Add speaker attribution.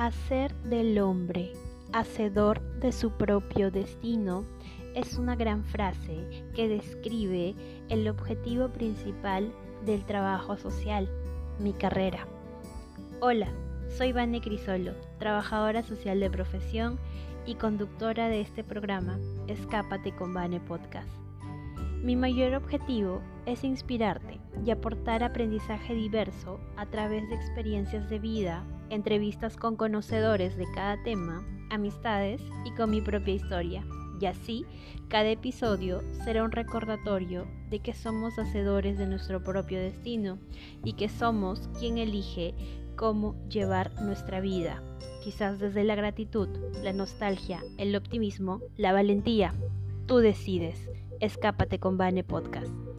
Speaker 1: Hacer del hombre hacedor de su propio destino es una gran frase que describe el objetivo principal del trabajo social, mi carrera. Hola, soy Vane Crisolo, trabajadora social de profesión y conductora de este programa, Escápate con Vane Podcast. Mi mayor objetivo es inspirarte y aportar aprendizaje diverso a través de experiencias de vida, entrevistas con conocedores de cada tema, amistades y con mi propia historia. Y así, cada episodio será un recordatorio de que somos hacedores de nuestro propio destino y que somos quien elige cómo llevar nuestra vida. Quizás desde la gratitud, la nostalgia, el optimismo, la valentía. Tú decides. Escápate con Bane Podcast.